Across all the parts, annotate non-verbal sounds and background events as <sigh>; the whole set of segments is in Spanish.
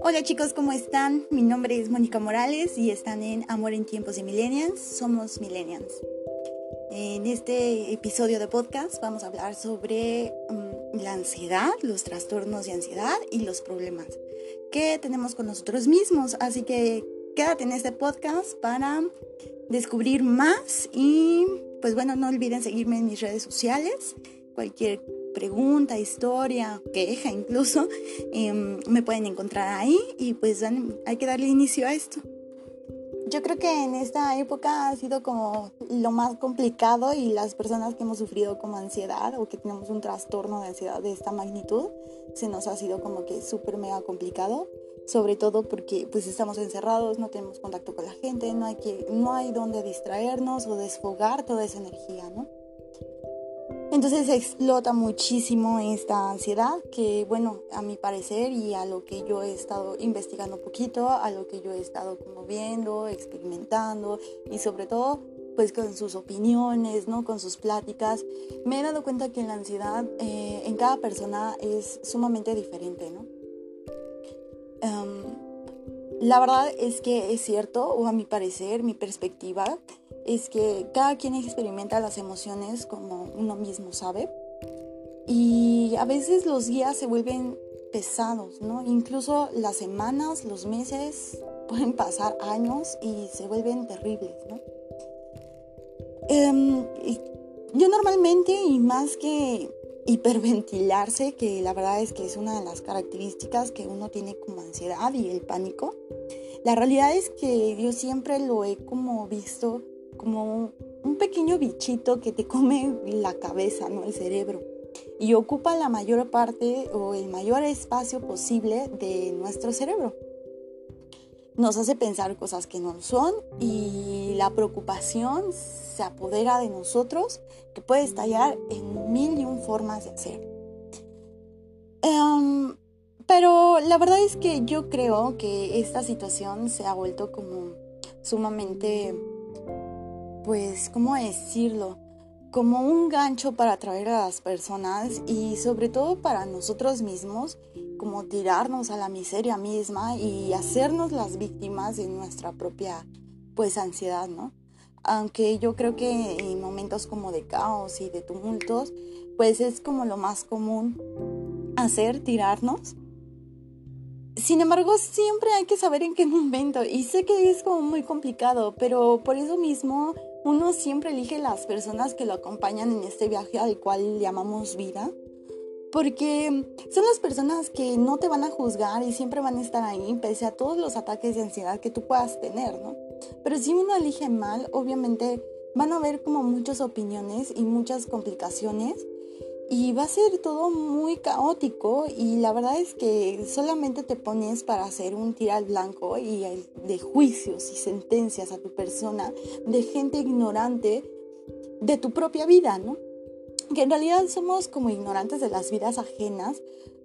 Hola chicos, ¿cómo están? Mi nombre es Mónica Morales y están en Amor en Tiempos de Millennials. Somos Millennials. En este episodio de podcast vamos a hablar sobre mm, la ansiedad, los trastornos de ansiedad y los problemas que tenemos con nosotros mismos. Así que quédate en este podcast para descubrir más y pues bueno, no olviden seguirme en mis redes sociales. Cualquier pregunta, historia, queja incluso, <laughs> em, me pueden encontrar ahí y pues hay que darle inicio a esto. Yo creo que en esta época ha sido como lo más complicado y las personas que hemos sufrido como ansiedad o que tenemos un trastorno de ansiedad de esta magnitud, se nos ha sido como que súper mega complicado, sobre todo porque pues estamos encerrados, no tenemos contacto con la gente, no hay, que, no hay donde distraernos o desfogar toda esa energía, ¿no? Entonces explota muchísimo esta ansiedad que, bueno, a mi parecer y a lo que yo he estado investigando un poquito, a lo que yo he estado como viendo, experimentando y sobre todo pues con sus opiniones, ¿no? Con sus pláticas, me he dado cuenta que la ansiedad eh, en cada persona es sumamente diferente, ¿no? Em, la verdad es que es cierto, o a mi parecer, mi perspectiva, es que cada quien experimenta las emociones como uno mismo sabe. Y a veces los días se vuelven pesados, ¿no? Incluso las semanas, los meses, <laughs> pueden pasar años y se vuelven terribles, ¿no? Em, yo normalmente, y más que hiperventilarse, que la verdad es que es una de las características que uno tiene como ansiedad y el pánico, la realidad es que yo siempre lo he como visto como un pequeño bichito que te come la cabeza, ¿no? El cerebro. Y ocupa la mayor parte o el mayor espacio posible de nuestro cerebro. Nos hace pensar cosas que no son y la preocupación se apodera de nosotros que puede estallar en mil y un formas de hacer. Em, pero la verdad es que yo creo que esta situación se ha vuelto como sumamente pues, ¿cómo decirlo? Como un gancho para atraer a las personas y sobre todo para nosotros mismos, como tirarnos a la miseria misma y hacernos las víctimas de nuestra propia, pues, ansiedad, ¿no? Aunque yo creo que en momentos como de caos y de tumultos, pues es como lo más común hacer, tirarnos. Sin embargo, siempre hay que saber en qué momento. Y sé que es como muy complicado, pero por eso mismo uno siempre elige las personas que lo acompañan en este viaje al cual llamamos vida, porque son las personas que no te van a juzgar y siempre van a estar ahí pese a todos los ataques de ansiedad que tú puedas tener, ¿no? Pero si uno elige mal, obviamente van a haber como muchas opiniones y muchas complicaciones y va a ser todo muy caótico y la verdad es que solamente te pones para hacer un tiro al blanco y de juicios y sentencias a tu persona de gente ignorante de tu propia vida, ¿no? Que en realidad somos como ignorantes de las vidas ajenas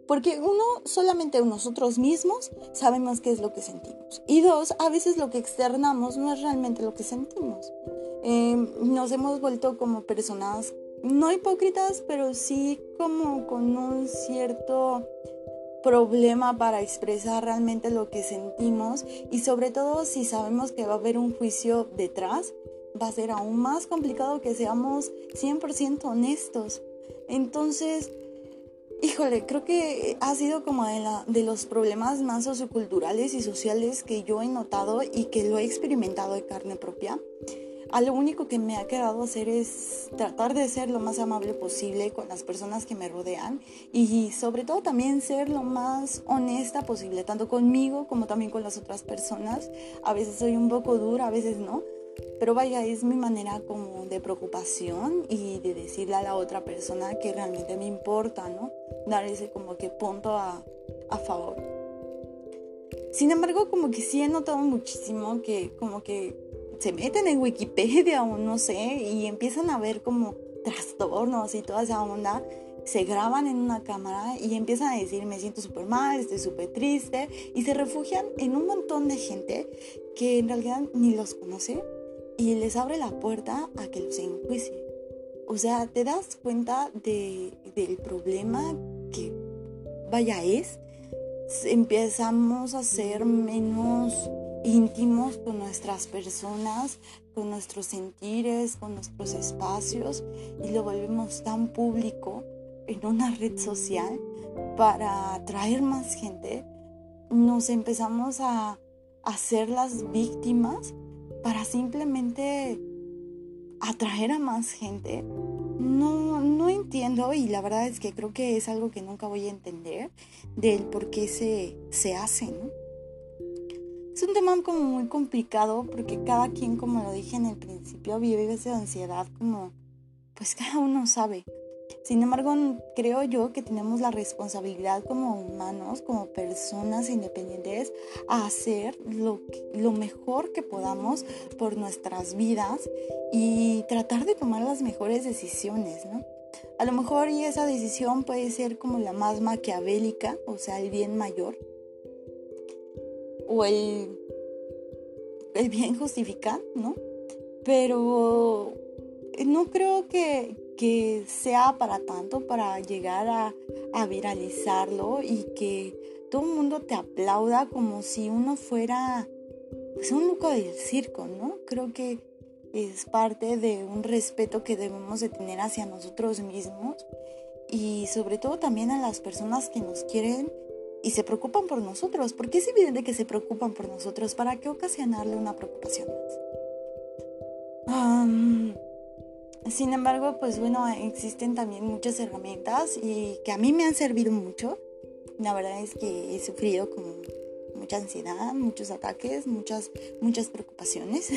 porque uno, solamente nosotros mismos sabemos qué es lo que sentimos. Y dos, a veces lo que externamos no es realmente lo que sentimos. Eh, nos hemos vuelto como personas no hipócritas, pero sí como con un cierto problema para expresar realmente lo que sentimos y sobre todo si sabemos que va a haber un juicio detrás, va a ser aún más complicado que seamos 100% honestos. Entonces, híjole, creo que ha sido como de, la, de los problemas más socioculturales y sociales que yo he notado y que lo he experimentado de carne propia a lo único que me ha quedado hacer es tratar de ser lo más amable posible con las personas que me rodean y sobre todo también ser lo más honesta posible, tanto conmigo como también con las otras personas. A veces soy un poco dura, a veces no, pero vaya, es mi manera como de preocupación y de decirle a la otra persona que realmente me importa, ¿no? Dar ese como que punto a, favor. Sin embargo, como que sí he notado muchísimo que como que se meten en Wikipedia o no sé y empiezan a ver como trastornos y toda esa onda, se graban en una cámara y empiezan a decir me siento súper mal, estoy súper triste y se refugian en un montón de gente que en realidad ni los conoce y les abre la puerta a que los enjuicie. O sea, te das cuenta de, del problema que, vaya, es. Empezamos a ser menos íntimos con nuestras personas, con nuestros sentires, con nuestros espacios y lo volvemos tan público en una red social para atraer más gente. Nos empezamos a hacer las víctimas para simplemente atraer a más gente. No, no entiendo y la verdad es que creo que es algo que nunca voy a entender del por qué se, se hace. Es un tema como muy complicado porque cada quien, como lo dije en el principio, vive esa ansiedad como, pues <laughs> cada uno sabe. Sin embargo, creo yo que tenemos la responsabilidad como humanos, como personas independientes, a hacer lo, lo mejor que podamos por nuestras vidas y tratar de tomar las mejores decisiones, ¿no? A lo mejor y esa decisión puede ser como la más maquiavélica, o sea, el bien mayor, o el, el bien justificar, ¿no? Pero no creo que, que sea para tanto, para llegar a, a viralizarlo y que todo el mundo te aplauda como si uno fuera pues, un loco del circo, ¿no? Creo que es parte de un respeto que debemos de tener hacia nosotros mismos y sobre todo también a las personas que nos quieren y se preocupan por nosotros, porque es evidente que se preocupan por nosotros, ¿para qué ocasionarle una preocupación más? sin embargo, pues bueno, existen también muchas herramientas y que a mí me han servido mucho. La verdad es que he sufrido como mucha ansiedad, muchos ataques, muchas, muchas preocupaciones.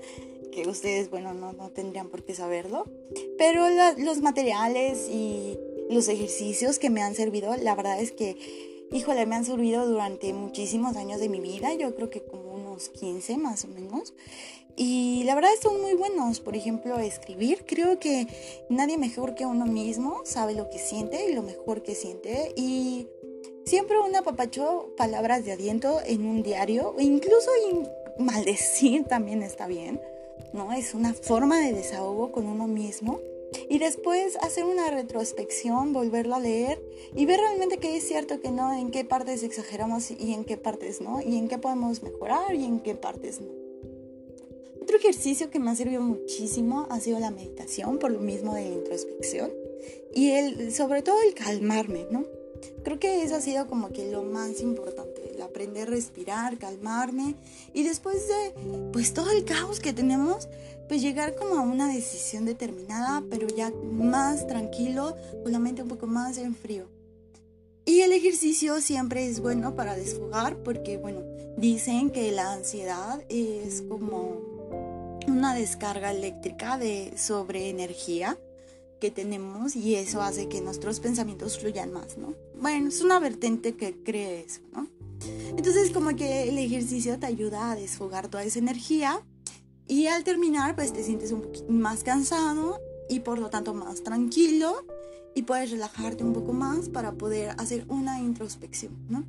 <laughs> que ustedes, bueno, no, no tendrían por qué saberlo. Pero los materiales y los ejercicios que me han servido, la verdad es que híjole, me han servido durante muchísimos años de mi vida, yo creo que como unos 15 más o menos. Y la verdad son muy buenos, por ejemplo, escribir. Creo que nadie mejor que uno mismo sabe lo que siente y lo mejor que siente. Y siempre un apapacho, palabras de aliento en un diario, e incluso maldecir también está bien, ¿no? Es una forma de desahogo con uno mismo y después hacer una retrospección, volverlo a leer y ver realmente qué es cierto, que no, en qué partes exageramos y en qué partes no, y en qué podemos mejorar y en qué partes no. Otro ejercicio que me ha servido muchísimo ha sido la meditación, por lo mismo de la introspección y el, sobre todo el calmarme, ¿no? Creo que eso ha sido como que lo más importante, aprender a respirar, calmarme y después de pues todo el caos que tenemos, pues llegar como a una decisión determinada, pero ya más tranquilo, con la mente un poco más en frío. Y el ejercicio siempre es bueno para desfogar porque, bueno, dicen que la ansiedad es como una descarga eléctrica de sobre energía que tenemos y eso hace que nuestros pensamientos fluyan más, ¿no? Bueno, es una vertente que cree eso, ¿no? Entonces como que el ejercicio te ayuda a desfogar toda esa energía y al terminar, pues te sientes un poquito más cansado y por lo tanto más tranquilo y puedes relajarte un poco más para poder hacer una introspección, ¿no?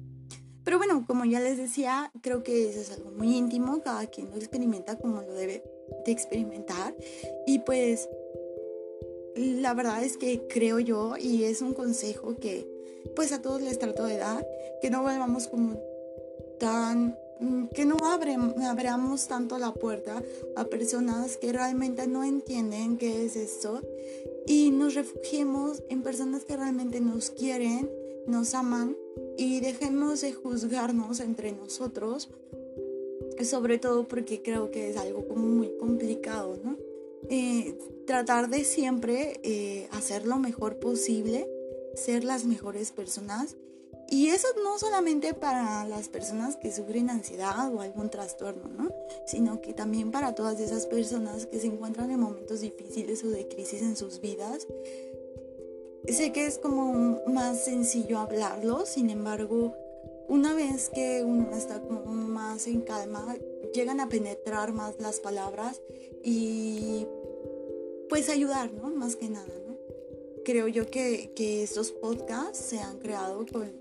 Pero bueno, como ya les decía, creo que eso es algo muy íntimo, cada quien lo experimenta como lo debe de experimentar y pues la verdad es que creo yo y es un consejo que pues a todos les trato de dar, que no volvamos como tan Mm, que no abramos tanto la puerta a personas que realmente no entienden qué es esto y nos refugiemos en personas que realmente nos quieren, nos aman y dejemos de juzgarnos entre nosotros, sobre todo porque creo que es algo como muy complicado, ¿no? Eh, tratar de siempre eh, hacer lo mejor posible, ser las mejores personas y eso no solamente para las personas que sufren ansiedad o algún trastorno, ¿no? Sino que también para todas esas personas que se encuentran en momentos difíciles o de crisis en sus vidas. Sé que es como más sencillo hablarlo, sin embargo, una vez que uno está como más en calma, llegan a penetrar más las palabras y pues ayudar, ¿no? Más que nada, ¿no? Creo yo que, que estos podcasts se han creado con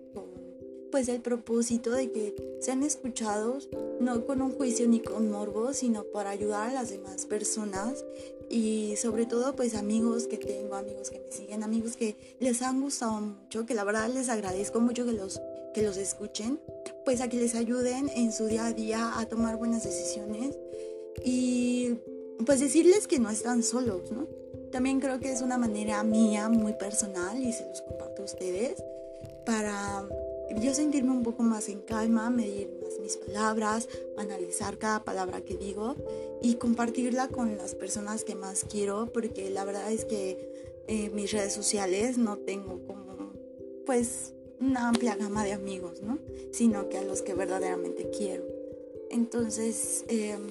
pues el propósito de que sean escuchados no con un juicio ni con morbo, sino para ayudar a las demás personas y sobre todo pues amigos que tengo, amigos que me siguen, amigos que les han gustado mucho, que la verdad les agradezco mucho que los, que los escuchen, pues a que les ayuden en su día a día a tomar buenas decisiones y pues decirles que no están solos, ¿no? También creo que es una manera mía muy personal y se los comparto a ustedes para yo sentirme un poco más en calma, medir más mis palabras, analizar cada palabra que digo y compartirla con las personas que más quiero, porque la verdad es que en mis redes sociales no tengo como, pues, una amplia gama de amigos, ¿no? Sino que a los que verdaderamente quiero. Entonces, em,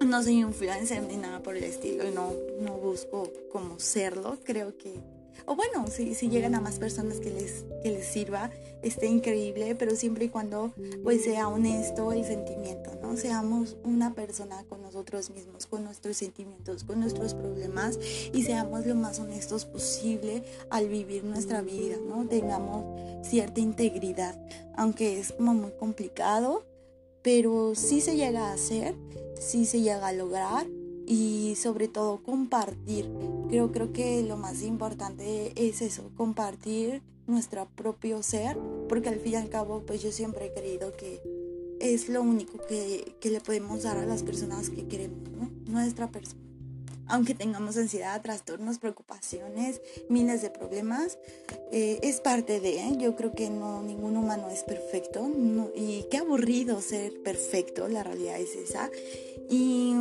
no soy influencer ni nada por el estilo y no, no busco como serlo. Creo que o bueno, si, si llegan a más personas que les, que les sirva, esté increíble, pero siempre y cuando pues sea honesto el sentimiento, ¿no? Seamos una persona con nosotros mismos, con nuestros sentimientos, con nuestros problemas y seamos lo más honestos posible al vivir nuestra vida, ¿no? Tengamos cierta integridad, aunque es como muy complicado, pero sí se llega a hacer, sí se llega a lograr y sobre todo compartir. Creo, creo que lo más importante es eso, compartir nuestro propio ser, porque al fin y al cabo pues yo siempre he creído que es lo único que, que le podemos dar a las personas que queremos, ¿no? Nuestra persona. Aunque tengamos ansiedad, trastornos, preocupaciones, miles de problemas, eh, es parte de, ¿eh? yo creo que no, ningún humano es perfecto y qué aburrido ser perfecto, la realidad es esa. Y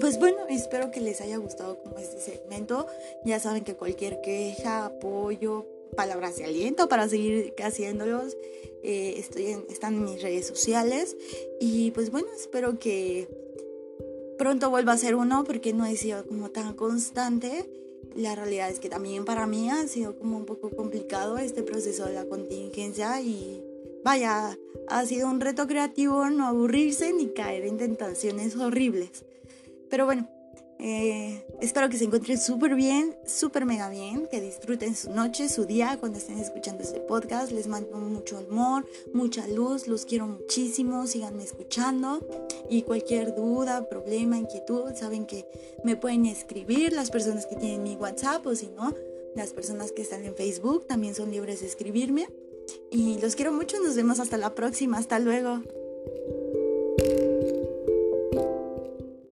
pues bueno, espero que les haya gustado como este segmento. Ya saben que cualquier queja, apoyo, palabras de aliento para seguir haciéndolos, eh, estoy están en mis redes sociales. Y pues bueno, espero que pronto vuelva a ser uno porque no he sido como tan constante. La realidad es que también para mí ha sido como un poco complicado este proceso de la contingencia y vaya, ha sido un reto creativo no aburrirse ni caer en tentaciones horribles. Pero bueno, eh, espero que se encuentren súper bien, súper mega bien, que disfruten su noche, su día cuando estén escuchando este podcast. Les mando mucho amor, mucha luz, los quiero muchísimo, síganme escuchando y cualquier duda, problema, inquietud, saben que me pueden escribir las personas que tienen mi WhatsApp o si no, las personas que están en Facebook también son libres de escribirme. Y los quiero mucho, nos vemos hasta la próxima, hasta luego.